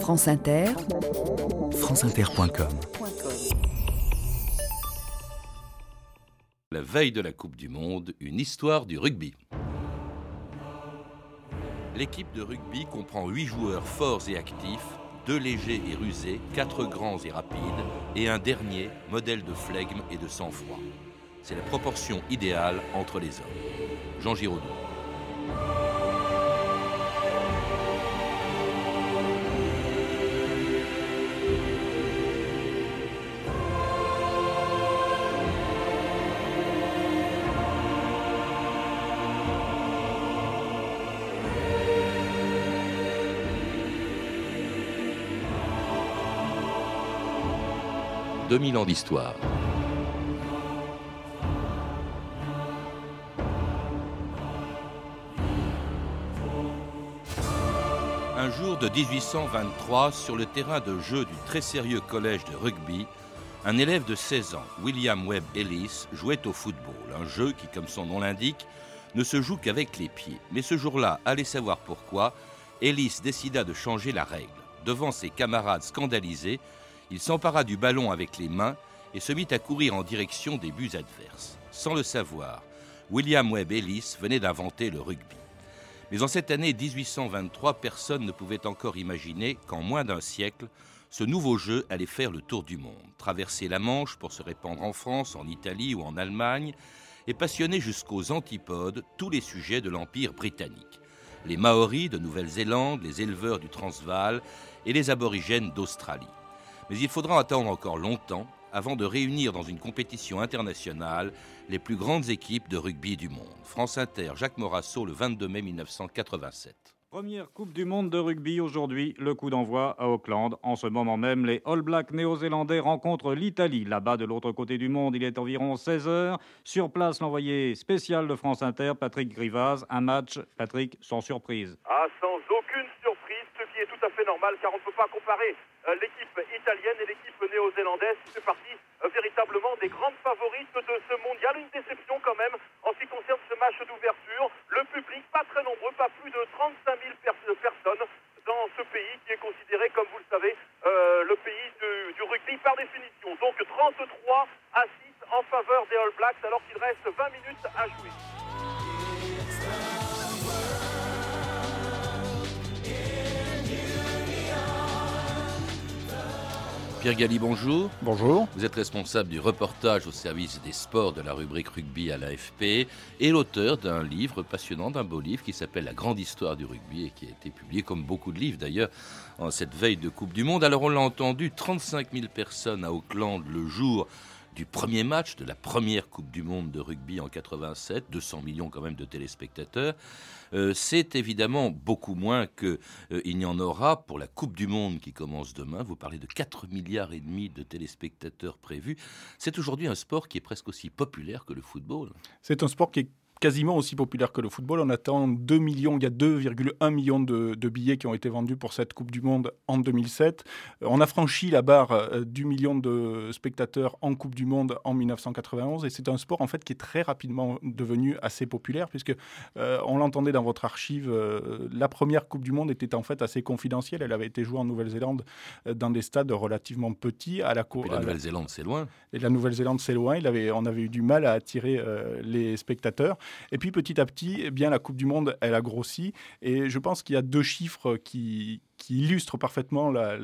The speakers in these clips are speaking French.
France Inter, franceinter.com La veille de la Coupe du Monde, une histoire du rugby. L'équipe de rugby comprend 8 joueurs forts et actifs, 2 légers et rusés, 4 grands et rapides, et un dernier, modèle de flegme et de sang-froid. C'est la proportion idéale entre les hommes. Jean Giraudoux. 2000 ans d'histoire. Un jour de 1823, sur le terrain de jeu du très sérieux collège de rugby, un élève de 16 ans, William Webb Ellis, jouait au football, un jeu qui, comme son nom l'indique, ne se joue qu'avec les pieds. Mais ce jour-là, allez savoir pourquoi, Ellis décida de changer la règle. Devant ses camarades scandalisés, il s'empara du ballon avec les mains et se mit à courir en direction des buts adverses. Sans le savoir, William Webb Ellis venait d'inventer le rugby. Mais en cette année 1823, personne ne pouvait encore imaginer qu'en moins d'un siècle, ce nouveau jeu allait faire le tour du monde, traverser la Manche pour se répandre en France, en Italie ou en Allemagne, et passionner jusqu'aux antipodes tous les sujets de l'Empire britannique. Les Maoris de Nouvelle-Zélande, les éleveurs du Transvaal et les aborigènes d'Australie. Mais il faudra attendre encore longtemps avant de réunir dans une compétition internationale les plus grandes équipes de rugby du monde. France Inter, Jacques Morasso, le 22 mai 1987. Première Coupe du Monde de rugby aujourd'hui, le coup d'envoi à Auckland. En ce moment même, les All Blacks néo-zélandais rencontrent l'Italie. Là-bas, de l'autre côté du monde, il est environ 16 heures. Sur place, l'envoyé spécial de France Inter, Patrick Grivaz. Un match, Patrick, sans surprise. Ah, sans aucune surprise, ce qui est tout à fait normal, car on ne peut pas comparer l'équipe italienne et l'équipe néo-zélandaise qui fait partie euh, véritablement des grandes favorites de ce mondial. Une déception quand même en ce qui concerne ce match d'ouverture. Le public, pas très nombreux, pas plus de 35 000 personnes dans ce pays qui est considéré, comme vous le savez, euh, le pays du, du, rugby par définition. Donc 33 à 6 en faveur des All Blacks alors qu'il reste 20 minutes à jouer. Pierre Galli, bonjour. Bonjour. Vous êtes responsable du reportage au service des sports de la rubrique rugby à l'AFP et l'auteur d'un livre passionnant, d'un beau livre qui s'appelle La grande histoire du rugby et qui a été publié comme beaucoup de livres d'ailleurs en cette veille de Coupe du Monde. Alors on l'a entendu, 35 000 personnes à Auckland le jour du premier match de la première Coupe du Monde de rugby en 87, 200 millions quand même de téléspectateurs. Euh, c'est évidemment beaucoup moins qu'il euh, n'y en aura pour la Coupe du Monde qui commence demain. Vous parlez de 4 milliards et demi de téléspectateurs prévus. C'est aujourd'hui un sport qui est presque aussi populaire que le football. C'est un sport qui est quasiment aussi populaire que le football. On attend 2 millions, il y a 2,1 millions de, de, billets qui ont été vendus pour cette Coupe du Monde en 2007. Euh, on a franchi la barre euh, du million de spectateurs en Coupe du Monde en 1991 et c'est un sport en fait qui est très rapidement devenu assez populaire puisque euh, on l'entendait dans votre archive, euh, la première Coupe du Monde était en fait assez confidentielle. Elle avait été jouée en Nouvelle-Zélande euh, dans des stades relativement petits. À la, et la Nouvelle-Zélande, c'est loin. Et la Nouvelle-Zélande, c'est loin. Il avait, on avait eu du mal à attirer les spectateurs. Et puis petit à petit, eh bien, la Coupe du Monde, elle a grossi. Et je pense qu'il y a deux chiffres qui, illustrent parfaitement la,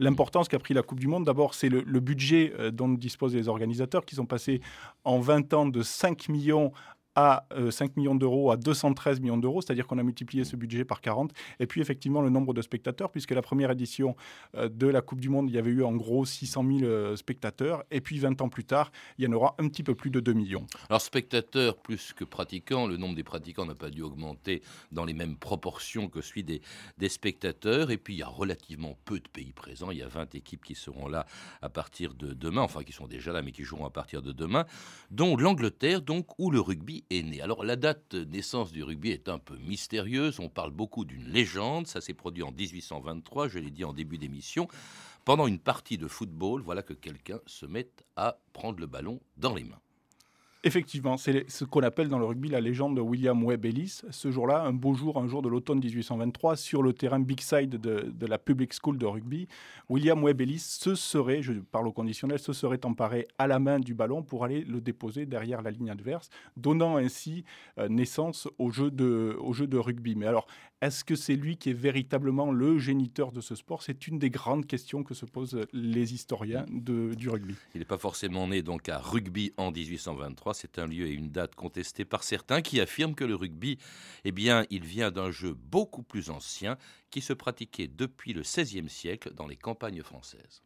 l'importance qu'a pris la Coupe du Monde. D'abord, c'est le, le, budget euh, dont disposent les organisateurs qui sont passés en 20 ans de 5 millions à euh, 5 millions d'euros à 213 millions d'euros, c'est-à-dire qu'on a multiplié ce budget par 40. Et puis effectivement le nombre de spectateurs, puisque la première édition euh, de la Coupe du Monde, il y avait eu en gros 600 000 euh, spectateurs, et puis 20 ans plus tard, il y en aura un petit peu plus de 2 millions. Alors spectateurs plus que pratiquants, le nombre des pratiquants n'a pas dû augmenter dans les mêmes proportions que celui des, des spectateurs, et puis il y a relativement peu de pays présents, il y a 20 équipes qui seront là à partir de demain, enfin qui sont déjà là, mais qui joueront à partir de demain, dont l'Angleterre, donc, où le rugby est. Alors la date naissance du rugby est un peu mystérieuse, on parle beaucoup d'une légende, ça s'est produit en 1823, je l'ai dit en début d'émission. Pendant une partie de football, voilà que quelqu'un se met à prendre le ballon dans les mains. Effectivement, c'est ce qu'on appelle dans le rugby la légende de William Webb Ellis. Ce jour-là, un beau jour, un jour de l'automne 1823, sur le terrain Big Side de, la Public School de rugby, William Webb Ellis se serait, je parle au conditionnel, se serait emparé à la main du ballon pour aller le déposer derrière la ligne adverse, donnant ainsi euh, naissance au jeu, de, au jeu de rugby. Mais alors, est-ce que c'est lui qui est véritablement le géniteur de ce sport? C'est une des grandes questions que se posent les historiens du rugby. Il n'est pas forcément né donc à rugby en 1823 c'est un lieu et une date contestés par certains qui affirment que le rugby, eh bien, il vient d'un jeu beaucoup plus ancien qui se pratiquait depuis le XVIe siècle dans les campagnes françaises.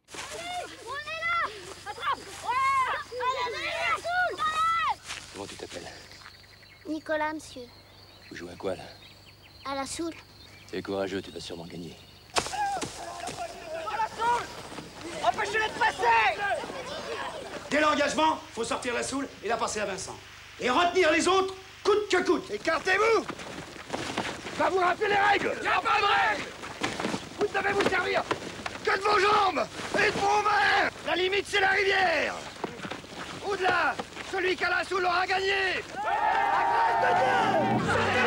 Comment tu t'appelles? Nicolas, monsieur. Vous jouez à quoi là? À la soule. es courageux, tu vas sûrement gagner. Empêchez-les de passer Dès l'engagement, faut sortir la soule et la passer à Vincent. Et retenir les autres, coûte que coûte. Écartez-vous! Va vous rappeler les règles! Il a pas de règles! Vous ne devez vous servir que de vos jambes et de vos mains! La limite, c'est la rivière! Au-delà, celui qui a la soule aura gagné! La grâce de Dieu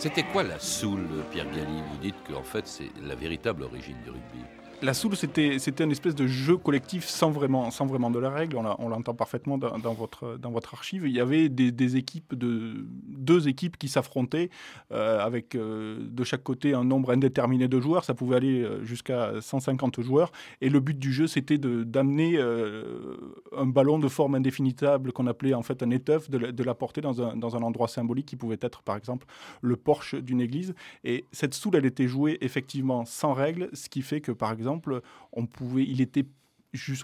C'était quoi la soule, Pierre Galli? Vous dites qu'en fait, c'est la véritable origine du rugby. La soule, c'était, une espèce de jeu collectif sans vraiment, sans vraiment de la règle. On, l'entend parfaitement dans, votre, dans votre archive. Il y avait des, équipes, de, deux équipes qui s'affrontaient euh, avec euh, de chaque côté un nombre indéterminé de joueurs. Ça pouvait aller euh, jusqu'à 150 joueurs. Et le but du jeu, c'était d'amener un ballon de forme indéfinitable qu'on appelait en fait un éteuf, de, de l'apporter dans un, dans un endroit symbolique qui pouvait être par exemple le porche d'une église. Et cette soule, elle était jouée effectivement sans règle, ce qui fait que par exemple, on pouvait, il était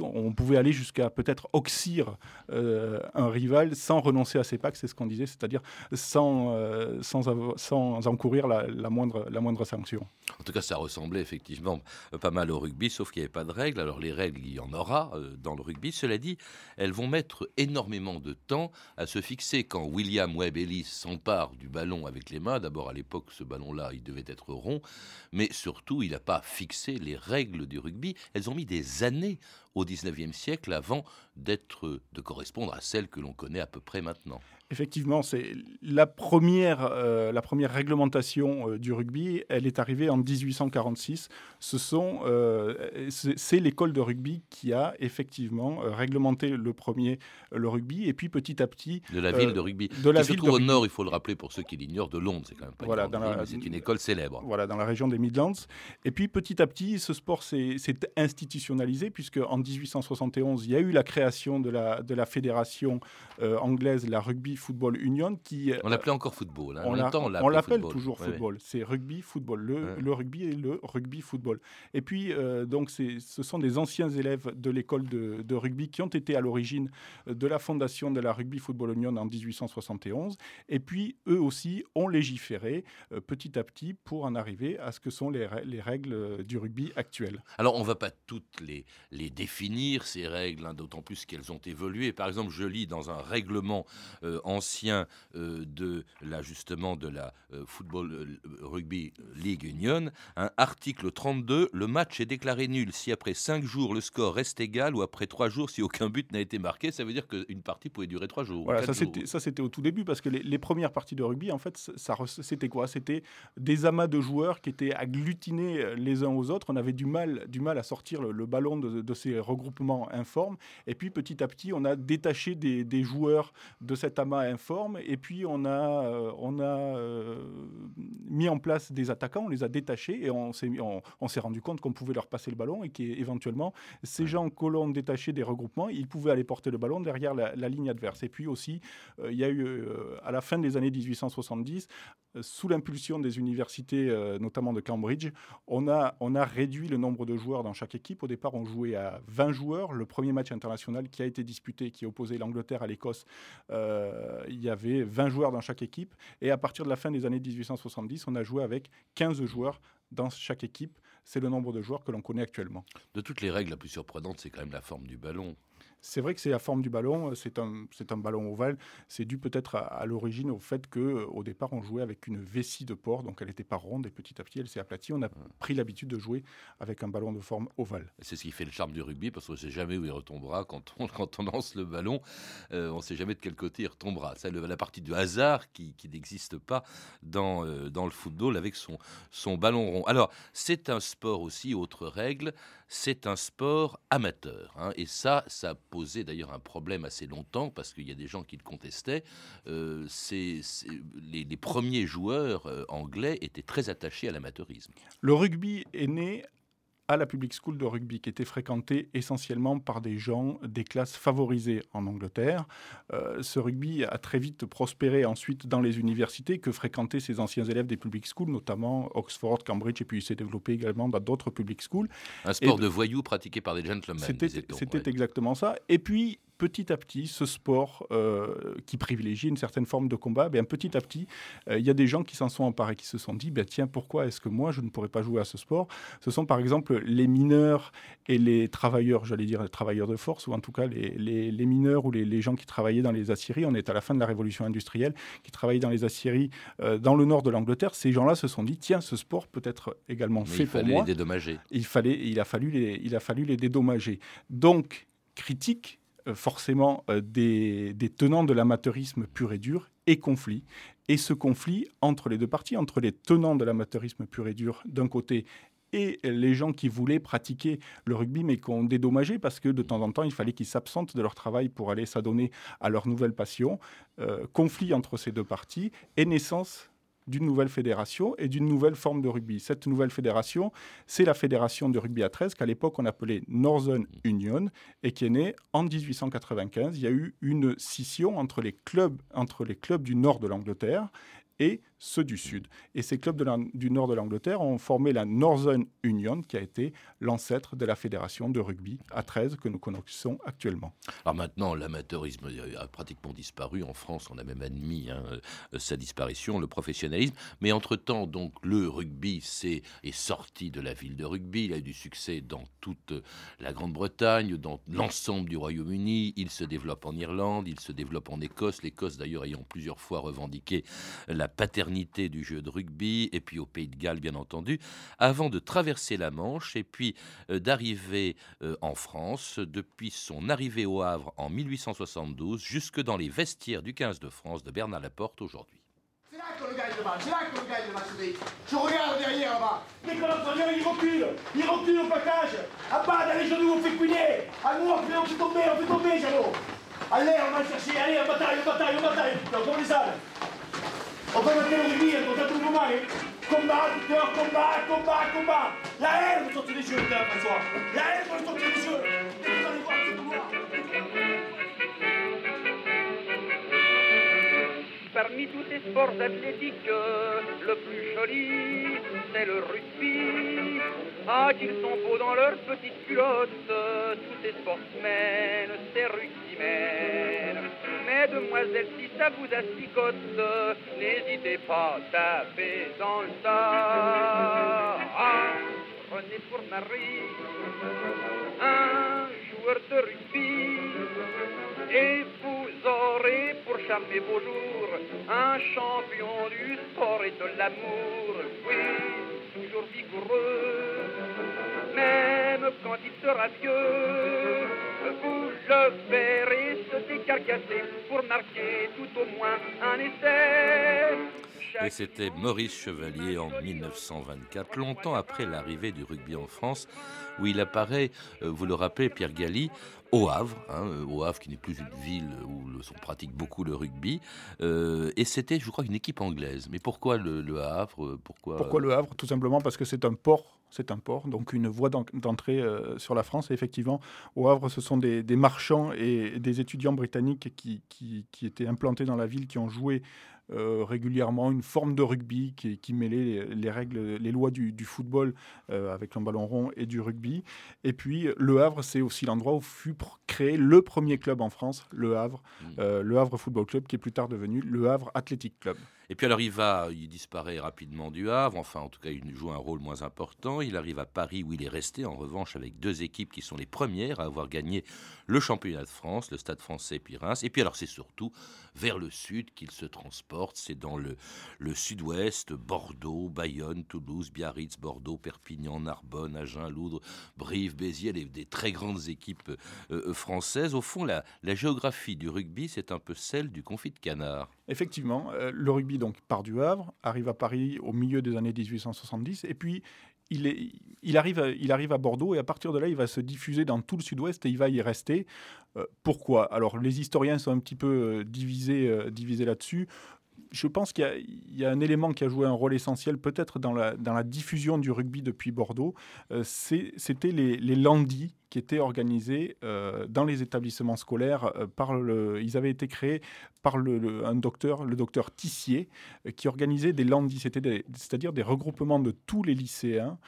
on pouvait aller jusqu'à peut-être oxyre euh, un rival sans renoncer à ses packs, c'est ce qu'on disait, c'est-à-dire sans, euh, sans, sans, encourir la, moindre, la moindre sanction. En tout cas, ça ressemblait effectivement pas mal au rugby, sauf qu'il n'y avait pas de règles. Alors les règles, il y en aura euh, dans le rugby. Cela dit, elles vont mettre énormément de temps à se fixer. Quand William Webb Ellis s'empare du ballon avec les mains, d'abord à l'époque, ce ballon-là, il devait être rond, mais surtout, il n'a pas fixé les règles du rugby. Elles ont mis des années au XIXe siècle avant d'être, de correspondre à celles que l'on connaît à peu près maintenant. Effectivement, c'est la première, euh, la première réglementation euh, du rugby. Elle est arrivée en 1846. Ce sont, euh, c'est l'école de rugby qui a effectivement réglementé le premier le rugby, et puis petit à petit de la ville de rugby, de la qui ville se trouve au nord. Il faut le rappeler pour ceux qui l'ignorent, de Londres. C'est quand même pas voilà, c'est une école célèbre. Voilà, dans la région des Midlands. Et puis petit à petit, ce sport s'est institutionnalisé puisque en 1871, il y a eu la création de la de la fédération anglaise, la Rugby Football Union qui. On l'appelait encore football. Hein. On l'appelle toujours football. C'est rugby football. Le, le, rugby et le rugby football. Et puis euh, donc ce sont des anciens élèves de l'école de, de, rugby qui ont été à l'origine de la fondation de la Rugby Football Union en 1871. Et puis eux aussi ont légiféré euh, petit à petit pour en arriver à ce que sont les, les règles euh, du rugby actuelles. Alors on ne va pas toutes les, les définir ces règles, hein, d'autant plus qu'elles ont évolué. Par exemple, je lis dans un règlement ancien euh, de la justement de la euh, Football euh, Rugby League Union, un article 32, le match est déclaré nul. Si après 5 jours le score reste égal ou après 3 jours si aucun but n'a été marqué, ça veut dire qu'une partie pouvait durer 3 jours. Voilà, ça c'était au tout début parce que les, premières parties de rugby en fait ça, c'était quoi? C'était des amas de joueurs qui étaient agglutinés les uns aux autres, on avait du mal, du mal à sortir le, ballon de, ces regroupements informes. Et puis petit à petit on a détaché des, des joueurs de cet amas informe. Et puis, on a, euh, on a euh, mis en place des attaquants, on les a détachés et on s'est, on, s'est rendu compte qu'on pouvait leur passer le ballon et qu'éventuellement, ces gens que l'on détachait des regroupements, ils pouvaient aller porter le ballon derrière la, ligne adverse. Et puis aussi, euh, il y a eu, à la fin des années 1870, sous l'impulsion des universités, notamment de Cambridge, on a, on a réduit le nombre de joueurs dans chaque équipe. Au départ, on jouait à 20 joueurs. Le premier match international qui a été disputé, qui opposait l'Angleterre à l'Écosse, il y avait 20 joueurs dans chaque équipe. Et à partir de la fin des années 1870, on a joué avec 15 joueurs dans chaque équipe. C'est le nombre de joueurs que l'on connaît actuellement. De toutes les règles, la plus surprenante, c'est quand même la forme du ballon. C'est vrai que c'est la forme du ballon, c'est un, c'est un ballon ovale. C'est dû peut-être à, l'origine au fait qu'au départ, on jouait avec une vessie de porc, donc elle n'était pas ronde et petit à petit, elle s'est aplatie. On a pris l'habitude de jouer avec un ballon de forme ovale. C'est ce qui fait le charme du rugby, parce qu'on ne sait jamais où il retombera. Quand on, quand on lance le ballon, euh, on ne sait jamais de quel côté il retombera. C'est la partie du hasard qui, qui n'existe pas dans, euh, dans le football avec son, son ballon rond. Alors, c'est un sport aussi, autre règle, c'est un sport amateur. Hein. et ça, ça a posé d'ailleurs un problème assez longtemps parce qu'il y a des gens qui le contestaient. Euh, les, premiers joueurs euh, anglais étaient très attachés à l'amateurisme. Le rugby est né à la public school de rugby, qui était fréquentée essentiellement par des gens des classes favorisées en Angleterre. Euh, ce rugby a très vite prospéré ensuite dans les universités que fréquentaient ces anciens élèves des public schools, notamment Oxford, Cambridge, et puis il s'est développé également dans d'autres public schools. Un sport de voyous pratiqué par des gentlemen. C'était exactement ça. Et puis, petit à petit, ce sport euh, qui privilégie une certaine forme de combat, bien, petit à petit, euh, il y a des gens qui s'en sont emparés, qui se sont dit, ben, tiens, pourquoi est-ce que moi, je ne pourrais pas jouer à ce sport? Ce sont par exemple les mineurs et les travailleurs, j'allais dire les travailleurs de force, ou en tout cas les, les, mineurs ou les, les, gens qui travaillaient dans les aciéries. On est à la fin de la révolution industrielle, qui travaillaient dans les aciéries euh, dans le nord de l'Angleterre. Ces gens-là se sont dit, tiens, ce sport peut être également fait pour moi. Il fallait les dédommager. Il, fallait, il, a fallu les, il a fallu les dédommager. Donc, critique forcément euh, des, tenants de l'amateurisme pur et dur et conflit. Et ce conflit entre les deux parties, entre les tenants de l'amateurisme pur et dur d'un côté et les gens qui voulaient pratiquer le rugby mais qui ont dédommagé parce que de temps en temps il fallait qu'ils s'absentent de leur travail pour aller s'adonner à leur nouvelle passion. Euh, conflit entre ces deux parties et naissance d'une nouvelle fédération et d'une nouvelle forme de rugby. Cette nouvelle fédération, c'est la fédération de rugby à 13 qu'à l'époque on appelait Northern Union et qui est née en 1895. Il y a eu une scission entre les clubs, entre les clubs du nord de l'Angleterre et ceux du Sud. Et ces clubs du nord de l'Angleterre ont formé la Northern Union, qui a été l'ancêtre de la fédération de rugby à 13 que nous connaissons actuellement. Alors maintenant, l'amateurisme a pratiquement disparu. En France, on a même admis hein, euh, sa disparition, le professionnalisme. Mais entre-temps, donc, le rugby est, est sorti de la ville de rugby. Il a eu du succès dans toute la Grande-Bretagne, dans l'ensemble du Royaume-Uni. Il se développe en Irlande, il se développe en Écosse. L'Écosse, d'ailleurs, ayant plusieurs fois revendiqué la paternité du jeu de rugby, et puis au Pays de Galles, bien entendu, avant de traverser la Manche et puis euh, d'arriver euh, en France, depuis son arrivée au Havre en 1872, jusque dans les vestiaires du 15 de France de Bernard Laporte aujourd'hui. C'est là qu'on le gagne le match, c'est là qu'on le gagne le match. Je regarde derrière là-bas. Dès qu'on l'entraîneur il recule, il recule au plaquage. À bas, dans les genoux, on fait couiner. À nous, on fait, tomber, on fait tomber, Jeannot. Allez, on va chercher, allez, on bataille, on bataille, on bataille. Putain, les ânes. On va mettre le rugby, on va tout. Combat, combat, combat, combat. La haine, sortez les jeux, François. La haine, sortez les jeux. Vous allez voir. Tous ces sports athlétiques, le plus joli, c'est le rugby. Ah, qu'ils sont beaux dans leurs petites culottes, tous ces sportsmen, ces rugbymen. Mesdemoiselles, si ça vous asticote, n'hésitez pas, tapez dans le tas. Ah, prenez pour Marie un joueur de rugby et vous aurez un champion du sport et de l'amour. Oui, toujours vigoureux, même quand il sera vieux, vous le verrez se décarcasser pour marquer tout au moins un essai. Et c'était Maurice Chevalier en 1924, longtemps après l'arrivée du rugby en France, où il apparaît, euh, vous le rappelez, Pierre Galli, au Havre, hein, euh, au Havre qui n'est plus une ville où on pratique beaucoup le rugby. Euh, et c'était, je crois, une équipe anglaise. Mais pourquoi le, Havre pourquoi... pourquoi le Havre? Tout simplement parce que c'est un port. C'est un port, donc une voie d'entrée sur la France. Et effectivement, au Havre, ce sont des, marchands et des étudiants britanniques qui, qui, qui, étaient implantés dans la ville, qui ont joué euh, régulièrement une forme de rugby qui, qui mêlait les, règles, les lois du, football euh, avec un ballon rond et du rugby. Et puis Le Havre, c'est aussi l'endroit où fut créé le premier club en France, Le Havre, mmh. le Havre Football Club, qui est plus tard devenu Le Havre Athletic Club. Et puis alors il va, il disparaît rapidement du Havre, enfin en tout cas il joue un rôle moins important. Il arrive à Paris où il est resté en revanche avec deux équipes qui sont les premières à avoir gagné le championnat de France, le Stade français puis Reims. Et puis alors c'est surtout vers le sud qu'il se transporte, c'est dans le, sud-ouest, Bordeaux, Bayonne, Toulouse, Biarritz, Bordeaux, Perpignan, Narbonne, Agen, Loudre, Brive, Béziers, des très grandes équipes euh, euh, françaises. Au fond, la, la géographie du rugby, c'est un peu celle du confit de canard. Effectivement, euh, le rugby donc part du Havre, arrive à Paris au milieu des années 1870, et puis il, arrive à, il arrive à Bordeaux, et à partir de là, il va se diffuser dans tout le sud-ouest, et il va y rester. Euh, pourquoi? Alors, les historiens sont un petit peu euh, divisés, divisés là-dessus je pense qu'il y, a un élément qui a joué un rôle essentiel peut-être dans la, diffusion du rugby depuis Bordeaux. C'était les, landis qui étaient organisés euh, dans les établissements scolaires. Euh, par ils avaient été créés par le, un docteur, le docteur Tissier, euh, qui organisait des landis, c'est-à-dire des regroupements de tous les lycéens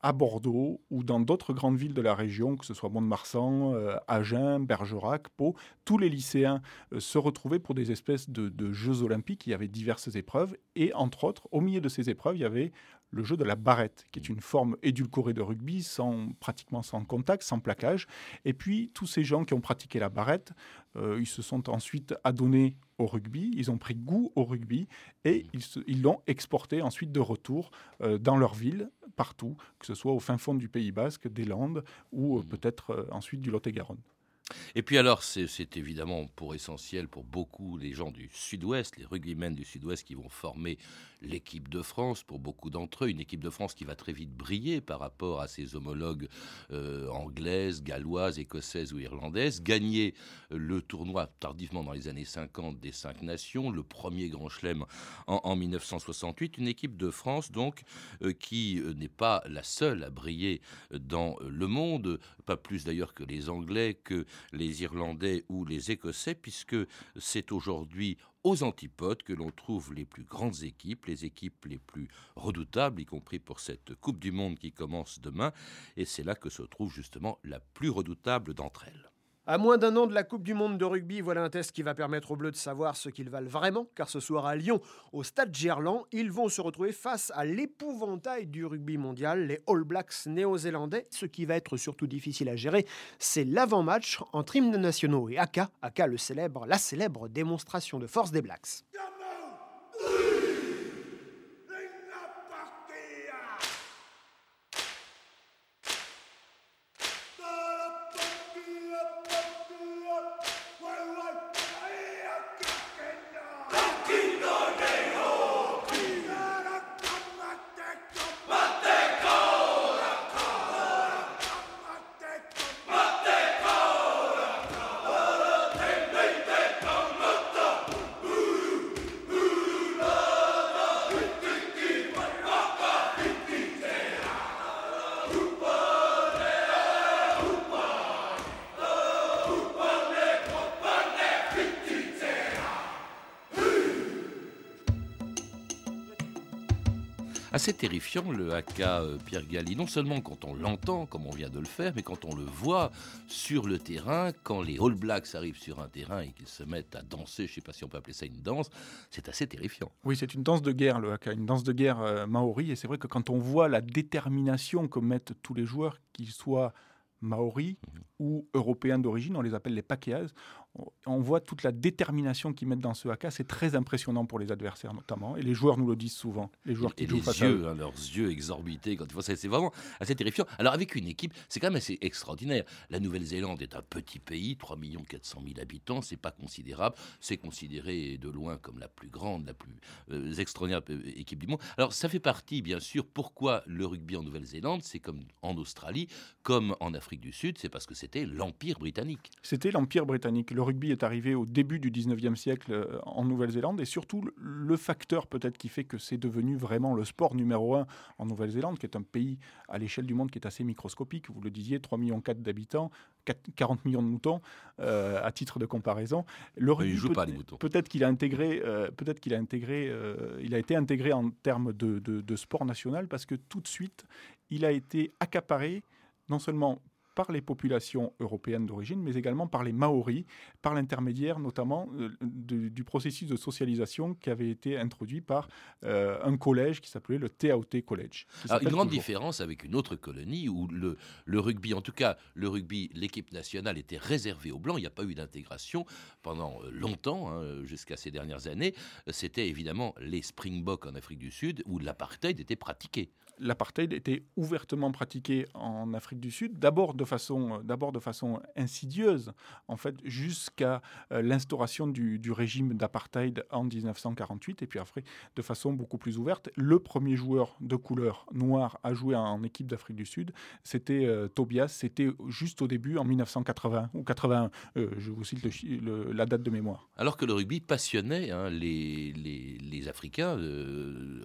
à Bordeaux ou dans d'autres grandes villes de la région, que ce soit Mont-de-Marsan, Agen, Bergerac, Pau. Tous les lycéens se retrouvaient pour des espèces de, de Jeux olympiques. Il y avait diverses épreuves et entre autres, au milieu de ces épreuves, il y avait le jeu de la barrette, qui est une forme édulcorée de rugby, sans, pratiquement sans contact, sans plaquage. Et puis, tous ces gens qui ont pratiqué la barrette, euh, ils se sont ensuite adonnés au rugby, ils ont pris goût au rugby et ils l'ont exporté ensuite de retour euh, dans leur ville, partout, que ce soit au fin fond du Pays Basque, des Landes ou euh, peut-être ensuite du Lot-et-Garonne. Et puis alors, c'est évidemment pour essentiel pour beaucoup les gens du Sud-Ouest, les rugbymen du Sud-Ouest qui vont former l'équipe de France, pour beaucoup d'entre eux, une équipe de France qui va très vite briller par rapport à ses homologues euh, anglaises, galloises, écossaises ou irlandaises, gagner le tournoi tardivement dans les années 50 des cinq nations, le premier grand chelem en, 1968, une équipe de France donc euh, qui euh, n'est pas la seule à briller dans le monde, pas plus d'ailleurs que les Anglais, que les Irlandais ou les Écossais, puisque c'est aujourd'hui aux antipodes que l'on trouve les plus grandes équipes, les équipes les plus redoutables, y compris pour cette Coupe du Monde qui commence demain. Et c'est là que se trouve justement la plus redoutable d'entre elles. À moins d'un an de la Coupe du Monde de rugby, voilà un test qui va permettre aux Bleus de savoir ce qu'ils valent vraiment, car ce soir à Lyon, au Stade Gerland, ils vont se retrouver face à l'épouvantail du rugby mondial, les All Blacks néo-zélandais. Ce qui va être surtout difficile à gérer, c'est l'avant-match entre hymnes nationaux et Aka, Aka le célèbre, la célèbre démonstration de force des Blacks. Assez terrifiant le haka euh, Pierre Galli, non seulement quand on l'entend, comme on vient de le faire, mais quand on le voit sur le terrain, quand les All Blacks arrivent sur un terrain et qu'ils se mettent à danser, je ne sais pas si on peut appeler ça une danse, c'est assez terrifiant. Oui, c'est une danse de guerre, le haka, une danse de guerre euh, maori, et c'est vrai que quand on voit la détermination que mettent tous les joueurs, qu'ils soient maoris mhm. ou européens d'origine, on les appelle les pakeas, on voit toute la détermination qu'ils mettent dans ce haka. C'est très impressionnant pour les adversaires notamment. Et les joueurs nous le disent souvent. Les joueurs qui et les yeux, hein, leurs yeux exorbités quand ils font ça, c'est vraiment assez terrifiant. Alors avec une équipe, c'est quand même assez extraordinaire. La Nouvelle-Zélande est un petit pays, 3 400 000 habitants, c'est pas considérable. C'est considéré de loin comme la plus grande, la plus euh, extraordinaire euh, équipe du monde. Alors ça fait partie, bien sûr, pourquoi le rugby en Nouvelle-Zélande, c'est comme en Australie, comme en Afrique du Sud, c'est parce que c'était l'Empire britannique. C'était l'Empire britannique. Le le rugby est arrivé au début du 19e siècle en Nouvelle-Zélande et surtout le facteur peut-être qui fait que c'est devenu vraiment le sport numéro un en Nouvelle-Zélande, qui est un pays à l'échelle du monde qui est assez microscopique. Vous le disiez, 3,4 millions d'habitants, 40 millions de moutons, à titre de comparaison. Le rugby, joue peut, pas les moutons. Peut-être qu'il a intégré, peut-être qu'il a intégré, il a été intégré en termes de, de sport national parce que tout de suite, il a été accaparé non seulement par les populations européennes d'origine, mais également par les Maoris, par l'intermédiaire notamment euh, du processus de socialisation qui avait été introduit par euh, un collège qui s'appelait le Te College. une grande différence avec une autre colonie où le, le rugby, en tout cas le rugby, l'équipe nationale était réservée aux Blancs, il n'y a pas eu d'intégration pendant euh, longtemps, hein, jusqu'à ces dernières années. C'était évidemment les Springboks en Afrique du Sud où l'apartheid était pratiqué l'apartheid était ouvertement pratiqué en Afrique du Sud, d'abord de façon, façon insidieuse, en fait, jusqu'à euh, l'instauration du, régime d'apartheid en 1948, et puis après, de façon beaucoup plus ouverte. Le premier joueur de couleur noire à jouer en, équipe d'Afrique du Sud, c'était euh, Tobias, c'était juste au début, en 1980 ou 81, euh, je vous cite la date de mémoire. Alors que le rugby passionnait hein, les, Africains,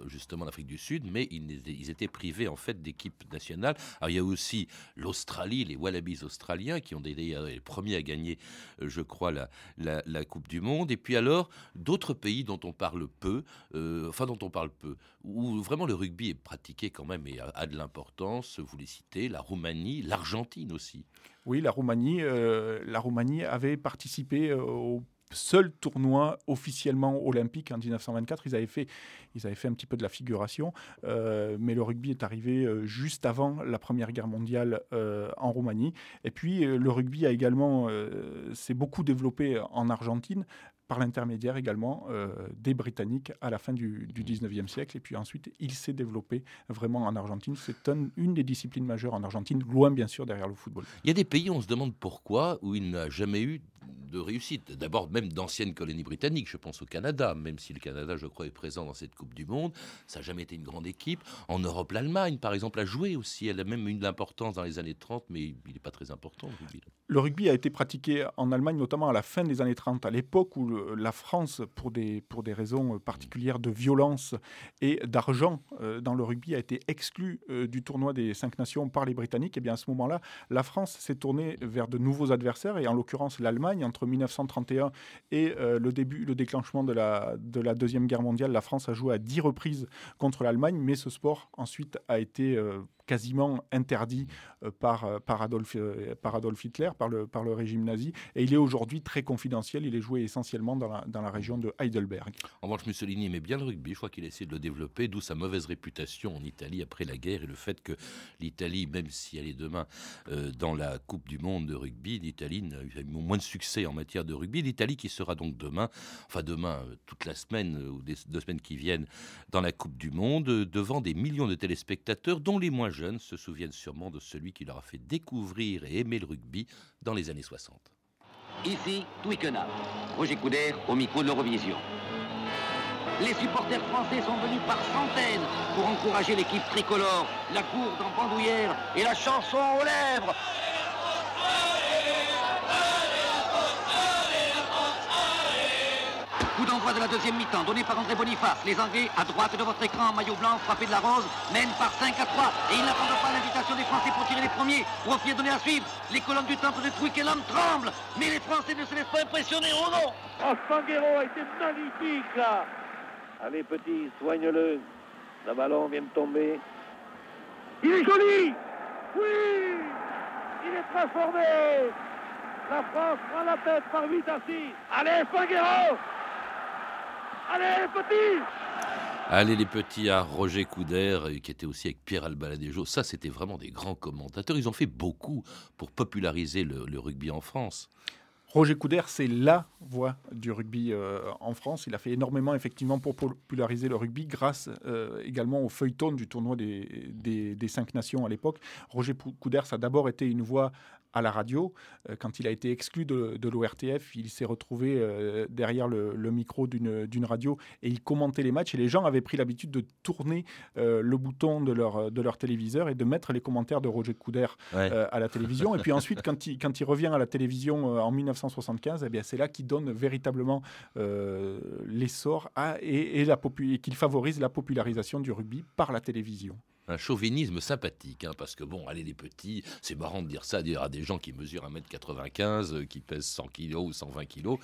justement d'Afrique du Sud, mais ils, ils étaient privé en fait d'équipes nationales. Alors il y a aussi l'Australie, les Wallabies australiens qui ont été les premiers à gagner, euh, je crois, la, la, Coupe du Monde. Et puis alors d'autres pays dont on parle peu, euh, enfin dont on parle peu, où vraiment le rugby est pratiqué quand même et a, de l'importance. Vous les citez, la Roumanie, l'Argentine aussi. Oui, la Roumanie, euh, la Roumanie avait participé au seul tournoi officiellement olympique en 1924. Ils avaient fait, ils avaient fait un petit peu de la figuration, euh, mais le rugby est arrivé euh, juste avant la Première Guerre mondiale euh, en Roumanie. Et puis le rugby a également s'est beaucoup développé en Argentine par l'intermédiaire également des Britanniques à la fin du, du 19e siècle. Et puis ensuite, il s'est développé vraiment en Argentine. C'est une des disciplines majeures en Argentine, loin bien sûr derrière le football. Il y a des pays, on se demande pourquoi, où il n'a jamais eu de réussite. D'abord, même d'anciennes colonies britanniques, je pense au Canada, même si le Canada, je crois, est présent dans cette Coupe du Monde. Ça n'a jamais été une grande équipe. En Europe, l'Allemagne, par exemple, a joué aussi. Elle a même eu de l'importance dans les années 30, mais il n'est pas très important. Le rugby. le rugby a été pratiqué en Allemagne, notamment à la fin des années 30, à l'époque où la France, pour des, pour des raisons particulières de violence et d'argent euh, dans le rugby, a été exclue euh, du tournoi des cinq nations par les Britanniques. Et bien à ce moment-là, la France s'est tournée vers de nouveaux adversaires, et en l'occurrence l'Allemagne. Entre 1931 et euh, le début, le déclenchement de la, de la Deuxième Guerre mondiale, la France a joué à dix reprises contre l'Allemagne, mais ce sport ensuite a été quasiment interdit euh, par, euh, par, Adolf, euh, par Adolf Hitler, par le, par le régime nazi. Et il est aujourd'hui très confidentiel. Il est joué essentiellement dans la, dans la région de Heidelberg. En revanche, Mussolini aimait bien le rugby. Je crois qu'il a essayé de le développer, d'où sa mauvaise réputation en Italie après la guerre et le fait que l'Italie, même si elle est demain dans la Coupe du Monde de rugby, l'Italie a eu moins de succès en matière de rugby. L'Italie qui sera donc demain, enfin demain, toute la semaine ou des deux semaines qui viennent, dans la Coupe du Monde, devant des millions de téléspectateurs, dont les moins se souviennent sûrement de celui qui leur a fait découvrir et aimer le rugby dans les années 60. Ici, Twickenham. Roger Couder au micro de l'Eurovision. Les supporters français sont venus par centaines pour encourager l'équipe tricolore. La cour en bandoulière et la chanson aux lèvres. De la deuxième mi-temps, donné par André Boniface. Les Anglais, à droite de votre écran, maillot blanc, frappé de la rose, mènent par 5 à 3. Et ils n'attendent pas l'invitation des Français pour tirer les premiers. Profit donné à suivre. Les colonnes du temple de Twickenham tremblent. Mais les Français ne se laissent pas impressionner. Oh non Oh, Sanguero a été magnifique, là Allez, petit, soigne-le. Le ballon vient de tomber. Il est joli Oui Il est transformé La France prend la tête par 8 à 6. Allez, Sanguero Allez, les petits Allez les petits à Roger Couder, qui était aussi avec Pierre Albaladejo. Ça, c'était vraiment des grands commentateurs. Ils ont fait beaucoup pour populariser le, rugby en France. Roger Couder, c'est la voix du rugby euh, en France. Il a fait énormément, effectivement, pour populariser le rugby, grâce euh, également au feuilleton du tournoi des, des, cinq nations à l'époque. Roger Couder, ça a d'abord été une voix à la radio. Euh, quand il a été exclu de, de l'ORTF, il s'est retrouvé euh, derrière le, le micro d'une radio et il commentait les matchs. Et les gens avaient pris l'habitude de tourner euh, le bouton de leur, de leur téléviseur et de mettre les commentaires de Roger Couder Ouais. à la télévision. Et puis ensuite, quand il, quand il revient à la télévision en 1975, eh bien, c'est là qu'il donne véritablement euh, l'essor et, et et qu'il favorise la popularisation du rugby par la télévision. Un chauvinisme sympathique, hein, parce que bon, allez les petits, c'est marrant de dire ça, dire à des gens qui mesurent 1m95, euh, qui pèsent 100 kg ou 120 kg,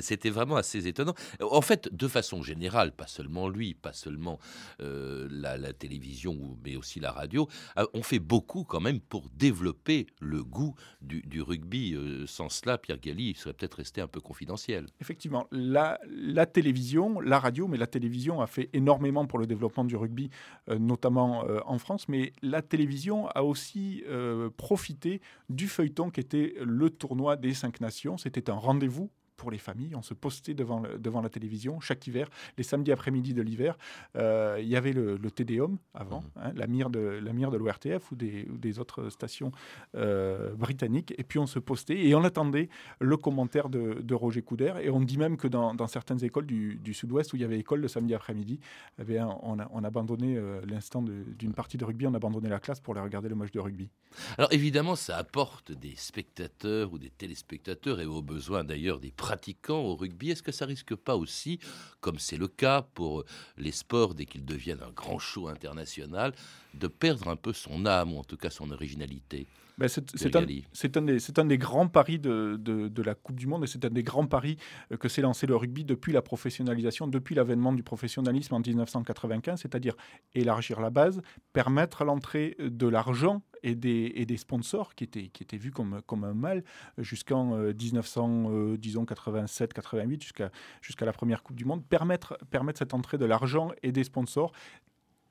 c'était vraiment assez étonnant. En fait, de façon générale, pas seulement lui, pas seulement euh, la, télévision, mais aussi la radio, euh, on fait beaucoup quand même pour développer le goût du, rugby. Sans cela, Pierre Galli serait peut-être resté un peu confidentiel. Effectivement, la, télévision, la radio, mais la télévision a fait énormément pour le développement du rugby, notamment euh, en France, mais la télévision a aussi euh, profité du feuilleton qui était le tournoi des cinq nations. C'était un rendez-vous pour les familles. On se postait devant, le- devant la télévision chaque hiver, les samedis après-midi de l'hiver. Euh, il y avait le, le Tédéum avant, hein, la mire de, la mire de l'ORTF ou des, ou des autres stations euh, britanniques. Et puis on se postait et on attendait le commentaire de, de Roger Couder. Et on dit même que dans, dans certaines écoles du, du sud-ouest où il y avait école le samedi après-midi, eh bien, on, a, on a abandonné euh, l'instant d'une partie de rugby, on a abandonné la classe pour aller regarder le match de rugby. Alors évidemment, ça apporte des spectateurs ou des téléspectateurs et au besoin d'ailleurs des pratiquants au rugby. Est-ce que ça risque pas aussi, comme c'est le cas pour les sports dès qu'ils deviennent un grand show international, de perdre un peu son âme ou en tout cas son originalité? Ben, c'est un, des, c'est un des grands paris de, de- de la Coupe du Monde et c'est un des grands paris euh, que s'est lancé le rugby depuis la professionnalisation, depuis l'avènement du professionnalisme en 1995, c'est-à-dire élargir la base, permettre l'entrée de l'argent et des, et des sponsors qui étaient, qui étaient vus comme, comme un mal jusqu'en euh, 1900, euh, disons 87, 88, jusqu'à jusqu'à la première Coupe du Monde, permettre, permettre cette entrée de l'argent et des sponsors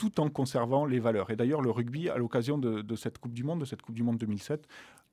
tout en conservant les valeurs. Et d'ailleurs, le rugby, à l'occasion de, cette Coupe du Monde, de cette Coupe du Monde 2007,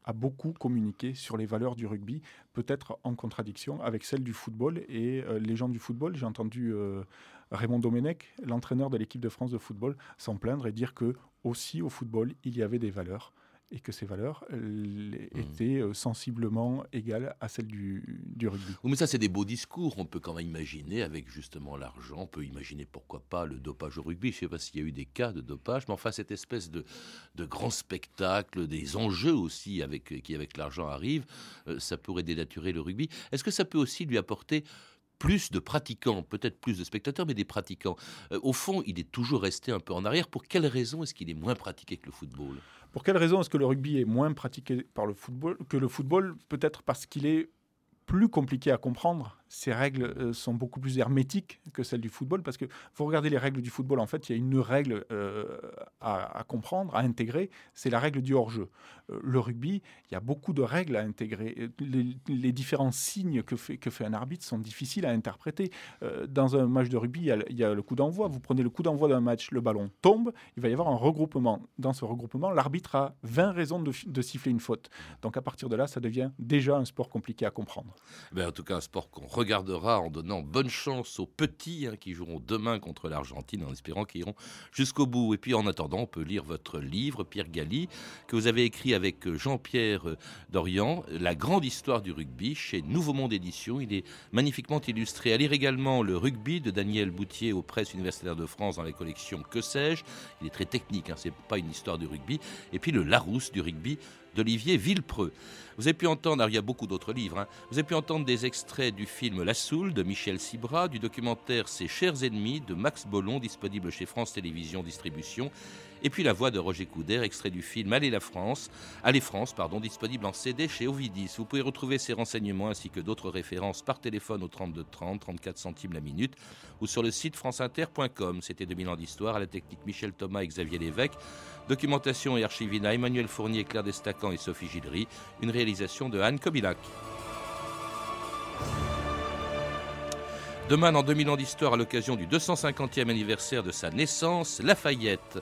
a beaucoup communiqué sur les valeurs du rugby, peut-être en contradiction avec celles du football. Et euh, les gens du football, j'ai entendu euh, Raymond Domenech, l'entraîneur de l'équipe de France de football, s'en plaindre et dire que aussi au football, il y avait des valeurs et que ces valeurs euh, étaient euh, sensiblement égales à celles du, du rugby. Oui, mais ça, c'est des beaux discours. On peut quand même imaginer, avec justement l'argent, on peut imaginer pourquoi pas le dopage au rugby. Je ne sais pas s'il y a eu des cas de dopage, mais enfin, cette espèce de, de grand spectacle, des enjeux aussi avec, qui, avec l'argent, arrivent, euh, ça pourrait dénaturer le rugby. Est-ce que ça peut aussi lui apporter plus de pratiquants, peut-être plus de spectateurs, mais des pratiquants. Euh, au fond, il est toujours resté un peu en arrière. Pour quelle raison est-ce qu'il est moins pratiqué que le football? Pour quelle raison est-ce que le rugby est moins pratiqué par le football que le football? Peut-être parce qu'il est plus compliqué à comprendre. Ces règles euh, sont beaucoup plus hermétiques que celles du football parce que vous regardez les règles du football, en fait, il y a une règle euh, à, comprendre, à intégrer, c'est la règle du hors-jeu. Euh, le rugby, il y a beaucoup de règles à intégrer. Les, différents signes que fait, un arbitre sont difficiles à interpréter. Dans un match de rugby, il y a, le- coup d'envoi. Vous prenez le coup d'envoi d'un match, le ballon tombe, il va y avoir un regroupement. Dans ce regroupement, l'arbitre a 20 raisons de siffler une faute. Donc à partir de là, ça devient déjà un sport compliqué à comprendre. Ben, en tout cas, un sport qu'on regardera en donnant bonne chance aux petits hein, qui joueront demain contre l'Argentine, en espérant qu'ils iront jusqu'au bout. Et puis, en attendant, on peut lire votre livre, Pierre Galli, que vous avez écrit avec euh, Jean-Pierre euh, Dorian, La grande histoire du rugby, chez Nouveau Monde Édition. Il est magnifiquement illustré. À lire également Le rugby de Daniel Boutier aux presses universitaires de France dans les collections Que sais-je. Il est très technique, hein, c'est pas une histoire du rugby. Et puis, Le Larousse du rugby d'Olivier Villepreux. Vous avez pu entendre, alors il y a beaucoup d'autres livres, hein, vous avez pu entendre des extraits du film La Soule de Michel Sibra, du documentaire Ses chers ennemis de Max Bollon, disponible chez France Télévisions Distribution, et puis la voix de Roger Couder, extrait du film Allez la France, Allez France, pardon, disponible en CD chez Ovidis. Vous pouvez retrouver ces renseignements ainsi que d'autres références par téléphone au 32 30, 34 centimes la minute, ou sur le site franceinter.com. C'était 2000 ans d'histoire, à la technique Michel Thomas et Xavier Lévesque, documentation et archivina Emmanuel Fournier, Claire Destacan et Sophie Gildery, une réalisation de Anne Kobilac. Demain, dans 2000 ans d'histoire, à l'occasion du 250e anniversaire de sa naissance, Lafayette.